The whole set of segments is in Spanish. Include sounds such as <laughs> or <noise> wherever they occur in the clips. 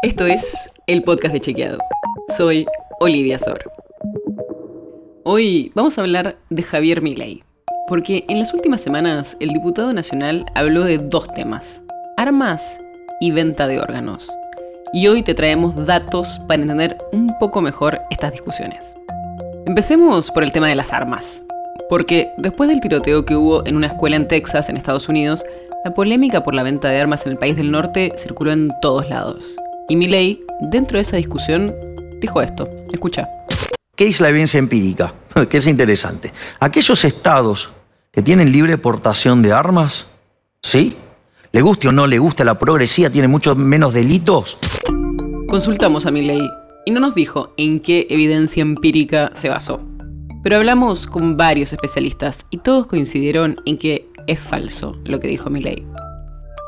Esto es el podcast de Chequeado. Soy Olivia Sor. Hoy vamos a hablar de Javier Milei, porque en las últimas semanas el diputado nacional habló de dos temas, armas y venta de órganos. Y hoy te traemos datos para entender un poco mejor estas discusiones. Empecemos por el tema de las armas, porque después del tiroteo que hubo en una escuela en Texas, en Estados Unidos, la polémica por la venta de armas en el país del norte circuló en todos lados. Y Milley, dentro de esa discusión, dijo esto. Escucha. ¿Qué es la evidencia empírica? <laughs> que es interesante. Aquellos estados que tienen libre portación de armas, ¿sí? ¿Le guste o no le gusta la progresía? ¿Tiene mucho menos delitos? Consultamos a Milley y no nos dijo en qué evidencia empírica se basó. Pero hablamos con varios especialistas y todos coincidieron en que es falso lo que dijo Milley.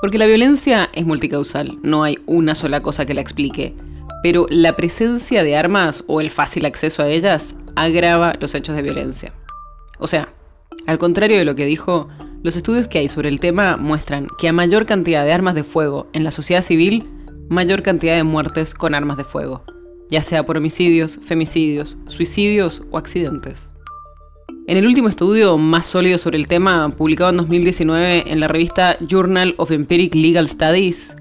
Porque la violencia es multicausal, no hay una sola cosa que la explique, pero la presencia de armas o el fácil acceso a ellas agrava los hechos de violencia. O sea, al contrario de lo que dijo, los estudios que hay sobre el tema muestran que a mayor cantidad de armas de fuego en la sociedad civil, mayor cantidad de muertes con armas de fuego, ya sea por homicidios, femicidios, suicidios o accidentes. En el último estudio más sólido sobre el tema, publicado en 2019 en la revista Journal of Empiric Legal Studies,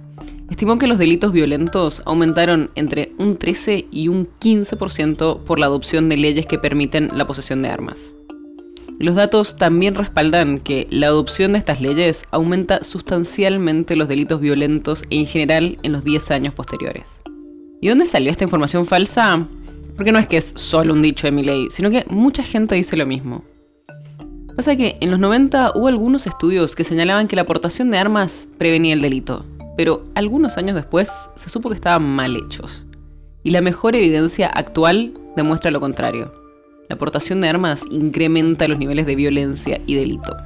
estimó que los delitos violentos aumentaron entre un 13 y un 15% por la adopción de leyes que permiten la posesión de armas. Los datos también respaldan que la adopción de estas leyes aumenta sustancialmente los delitos violentos en general en los 10 años posteriores. ¿Y dónde salió esta información falsa? Porque no es que es solo un dicho de mi ley, sino que mucha gente dice lo mismo. Pasa que en los 90 hubo algunos estudios que señalaban que la aportación de armas prevenía el delito, pero algunos años después se supo que estaban mal hechos. Y la mejor evidencia actual demuestra lo contrario. La aportación de armas incrementa los niveles de violencia y delito.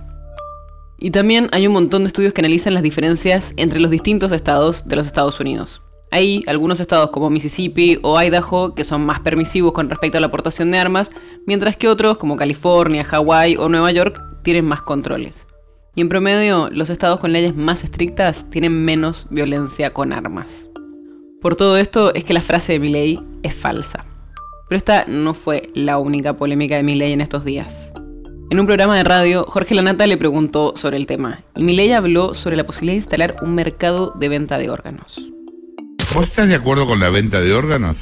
Y también hay un montón de estudios que analizan las diferencias entre los distintos estados de los Estados Unidos. Hay algunos estados como Mississippi o Idaho que son más permisivos con respecto a la aportación de armas, mientras que otros como California, Hawái o Nueva York tienen más controles. Y en promedio, los estados con leyes más estrictas tienen menos violencia con armas. Por todo esto es que la frase de Milley es falsa. Pero esta no fue la única polémica de Milley en estos días. En un programa de radio, Jorge Lanata le preguntó sobre el tema, y Milley habló sobre la posibilidad de instalar un mercado de venta de órganos. ¿Vos estás de acuerdo con la venta de órganos?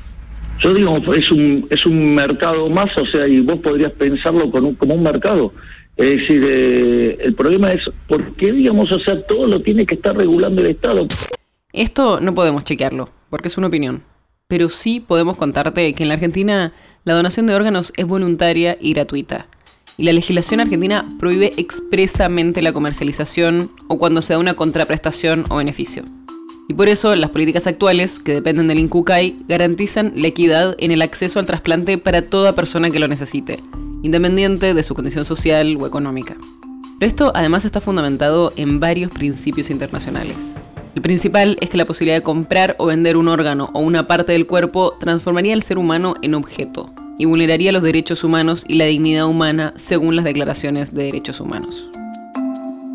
Yo digo, es un, es un mercado más, o sea, y vos podrías pensarlo como un mercado. Es decir, eh, el problema es, ¿por qué, digamos, o sea, todo lo tiene que estar regulando el Estado? Esto no podemos chequearlo, porque es una opinión. Pero sí podemos contarte que en la Argentina la donación de órganos es voluntaria y gratuita. Y la legislación argentina prohíbe expresamente la comercialización o cuando se da una contraprestación o beneficio. Y por eso las políticas actuales, que dependen del INCUCAI, garantizan la equidad en el acceso al trasplante para toda persona que lo necesite, independiente de su condición social o económica. Pero esto además está fundamentado en varios principios internacionales. El principal es que la posibilidad de comprar o vender un órgano o una parte del cuerpo transformaría al ser humano en objeto y vulneraría los derechos humanos y la dignidad humana según las declaraciones de derechos humanos.